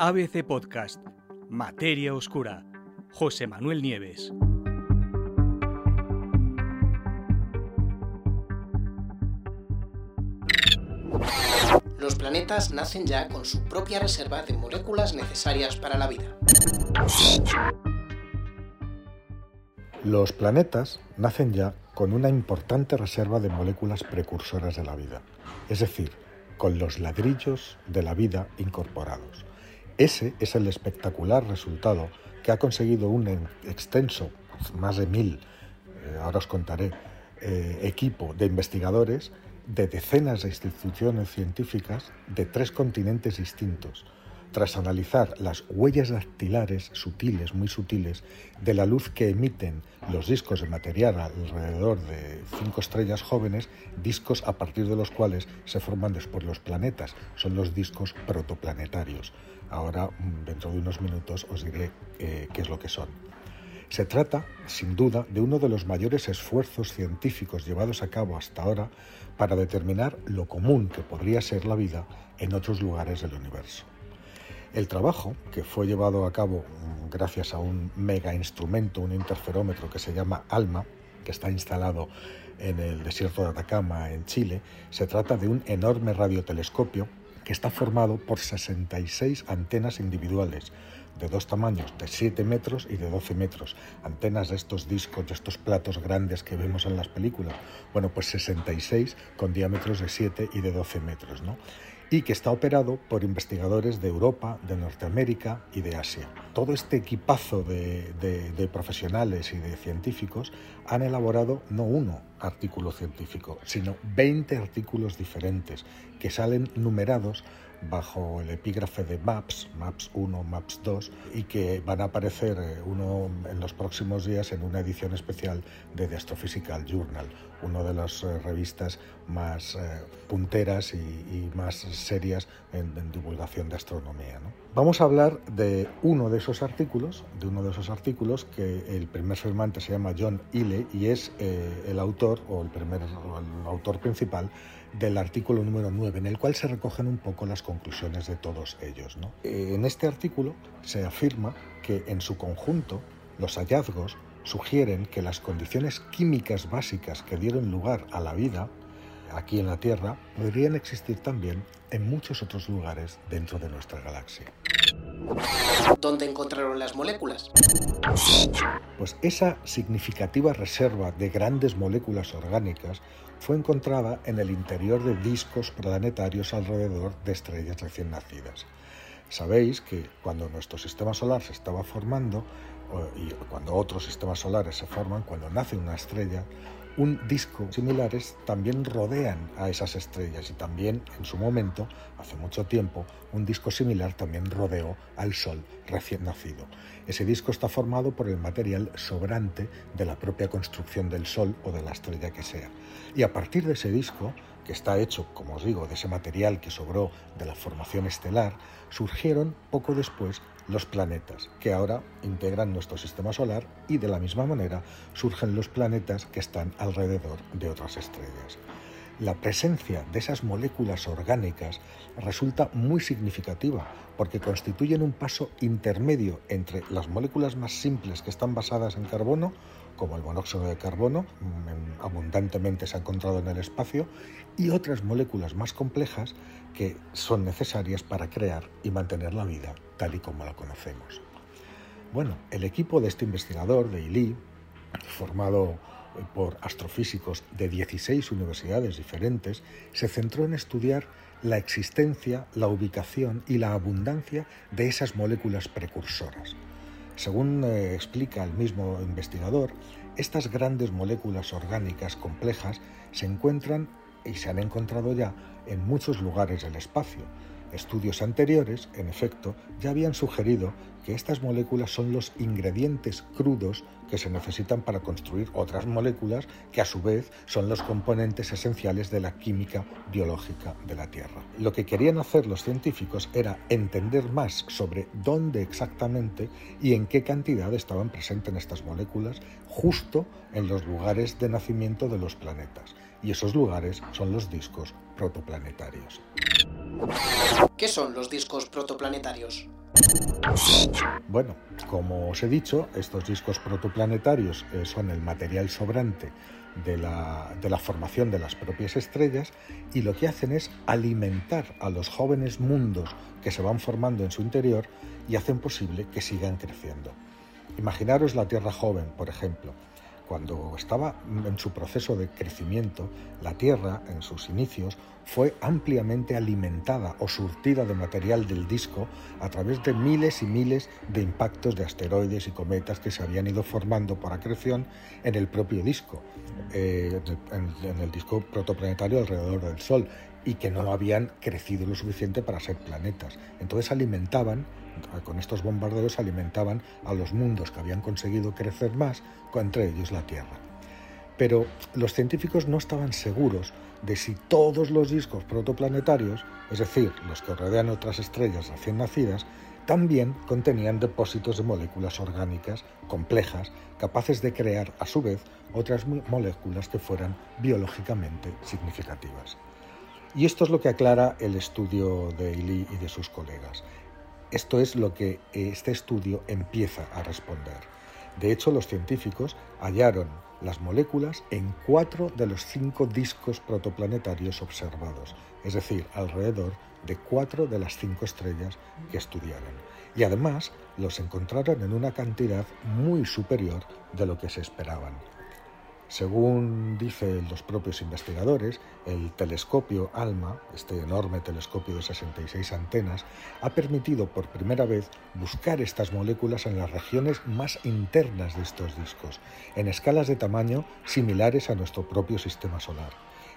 ABC Podcast, Materia Oscura, José Manuel Nieves. Los planetas nacen ya con su propia reserva de moléculas necesarias para la vida. Los planetas nacen ya con una importante reserva de moléculas precursoras de la vida, es decir, con los ladrillos de la vida incorporados. Ese es el espectacular resultado que ha conseguido un extenso, más de mil, eh, ahora os contaré, eh, equipo de investigadores de decenas de instituciones científicas de tres continentes distintos, tras analizar las huellas dactilares sutiles, muy sutiles, de la luz que emiten los discos de material alrededor de cinco estrellas jóvenes, discos a partir de los cuales se forman después los planetas, son los discos protoplanetarios. Ahora, mm, dentro de unos minutos, os diré eh, qué es lo que son. Se trata, sin duda, de uno de los mayores esfuerzos científicos llevados a cabo hasta ahora para determinar lo común que podría ser la vida en otros lugares del universo. El trabajo, que fue llevado a cabo mm, gracias a un mega instrumento, un interferómetro que se llama ALMA, que está instalado en el desierto de Atacama, en Chile, se trata de un enorme radiotelescopio que está formado por 66 antenas individuales, de dos tamaños, de 7 metros y de 12 metros. Antenas de estos discos, de estos platos grandes que vemos en las películas. Bueno, pues 66 con diámetros de 7 y de 12 metros, ¿no? Y que está operado por investigadores de Europa, de Norteamérica y de Asia. Todo este equipazo de, de, profesionales y de científicos han elaborado no uno artículo científico, sino 20 artículos diferentes que salen numerados bajo el epígrafe de MAPS, MAPS 1, MAPS 2, y que van a aparecer eh, uno en los próximos días en una edición especial de The Astrophysical Journal, una de las eh, revistas más eh, punteras y, más serias en, divulgación de astronomía. Vamos a hablar de uno de esos artículos, de uno de esos artículos que el primer firmante se llama John Ille y es el autor o el primer el autor principal del artículo número 9, en el cual se recogen un poco las conclusiones de todos ellos. Eh, en este artículo se afirma que en su conjunto los hallazgos sugieren que las condiciones químicas básicas que dieron lugar a la vida aquí en la Tierra podrían existir también en muchos otros lugares dentro de nuestra galaxia. ¿Dónde encontraron las moléculas? Pues esa significativa reserva de grandes moléculas orgánicas fue encontrada en el interior de discos planetarios alrededor de estrellas recién nacidas. Sabéis que cuando nuestro sistema solar se estaba formando, y cuando otros sistemas solares se forman, cuando nace una estrella, un disco similares también rodean a esas estrellas y también en su momento, hace mucho tiempo, un disco similar también rodeó al Sol recién nacido. Ese disco está formado por el material sobrante de la propia construcción del Sol o de la estrella que sea. Y a partir de ese disco, que está hecho, como os digo, de ese material que sobró de la formación estelar, surgieron poco después los planetas, que ahora integran nuestro sistema solar y de la misma manera surgen los planetas que están alrededor de otras estrellas. La presencia de esas moléculas orgánicas resulta muy significativa porque constituyen un paso intermedio entre las moléculas más simples que están basadas en carbono como el monóxido de carbono, mm, abundantemente se ha encontrado en el espacio, y otras moléculas más complejas que son necesarias para crear y mantener la vida tal y como la conocemos. Bueno, el equipo de este investigador, de ILI, formado por astrofísicos de 16 universidades diferentes, se centró en estudiar la existencia, la ubicación y la abundancia de esas moléculas precursoras. Según eh, explica el mismo investigador, estas grandes moléculas orgánicas complejas se encuentran y se han encontrado ya en muchos lugares del espacio, Estudios anteriores, en efecto, ya habían sugerido que estas moléculas son los ingredientes crudos que se necesitan para construir otras moléculas que a su vez son los componentes esenciales de la química biológica de la Tierra. Lo que querían hacer los científicos era entender más sobre dónde exactamente y en qué cantidad estaban presentes estas moléculas justo en los lugares de nacimiento de los planetas. Y esos lugares son los discos protoplanetarios. ¿Qué son los discos protoplanetarios? Bueno, como os he dicho, estos discos protoplanetarios eh, son el material sobrante de la, de la, formación de las propias estrellas y lo que hacen es alimentar a los jóvenes mundos que se van formando en su interior y hacen posible que sigan creciendo. Imaginaros la Tierra joven, por ejemplo. Cuando estaba en su proceso de crecimiento, la Tierra, en sus inicios, fue ampliamente alimentada o surtida de material del disco a través de miles y miles de impactos de asteroides y cometas que se habían ido formando por acreción en el propio disco, eh, en el disco protoplanetario alrededor del Sol, y que no habían crecido lo suficiente para ser planetas. Entonces alimentaban con estos bombardeos alimentaban a los mundos que habían conseguido crecer más, entre ellos la Tierra. Pero los científicos no estaban seguros de si todos los discos protoplanetarios, es decir, los que rodean otras estrellas recién nacidas, también contenían depósitos de moléculas orgánicas complejas capaces de crear a su vez otras moléculas que fueran biológicamente significativas. Y esto es lo que aclara el estudio de Ely y de sus colegas. Esto es lo que este estudio empieza a responder. De hecho, los científicos hallaron las moléculas en cuatro de los cinco discos protoplanetarios observados, es decir, alrededor de cuatro de las cinco estrellas que estudiaron. Y además los encontraron en una cantidad muy superior de lo que se esperaban. Según dicen los propios investigadores, el telescopio ALMA, este enorme telescopio de 66 antenas, ha permitido por primera vez buscar estas moléculas en las regiones más internas de estos discos, en escalas de tamaño similares a nuestro propio sistema solar.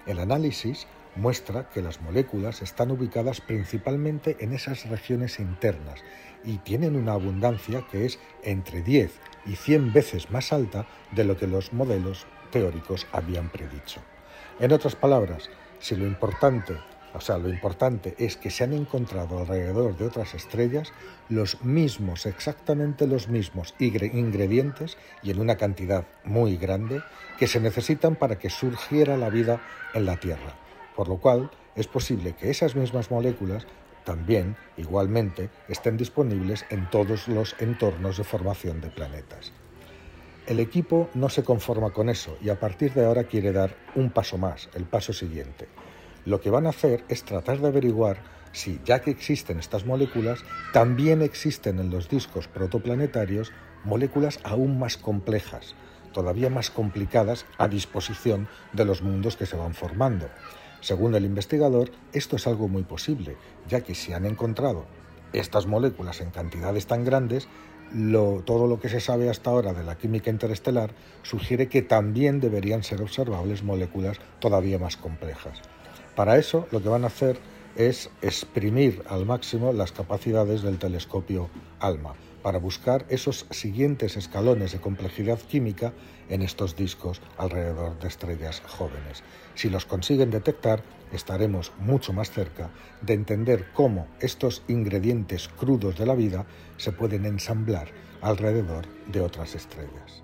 El análisis muestra que las moléculas están ubicadas principalmente en esas regiones internas y tienen una abundancia que es entre 10 y 100 veces más alta de lo que los modelos teóricos habían predicho. En otras palabras, si lo importante, o sea, lo importante es que se han encontrado alrededor de otras estrellas los mismos, exactamente los mismos ingredientes y en una cantidad muy grande que se necesitan para que surgiera la vida en la Tierra, por lo cual es posible que esas mismas moléculas también, igualmente, estén disponibles en todos los entornos de formación de planetas. El equipo no se conforma con eso y a partir de ahora quiere dar un paso más, el paso siguiente. Lo que van a hacer es tratar de averiguar si, ya que existen estas moléculas, también existen en los discos protoplanetarios moléculas aún más complejas, todavía más complicadas a disposición de los mundos que se van formando. Según el investigador, esto es algo muy posible, ya que si han encontrado estas moléculas en cantidades tan grandes, todo lo que se sabe hasta ahora de la química interestelar sugiere que también deberían ser observables moléculas todavía más complejas. Para eso lo que van a hacer es exprimir al máximo las capacidades del telescopio ALMA para buscar esos siguientes escalones de complejidad química en estos discos alrededor de estrellas jóvenes. Si los consiguen detectar, estaremos mucho más cerca de entender cómo estos ingredientes crudos de la vida se pueden ensamblar alrededor de otras estrellas.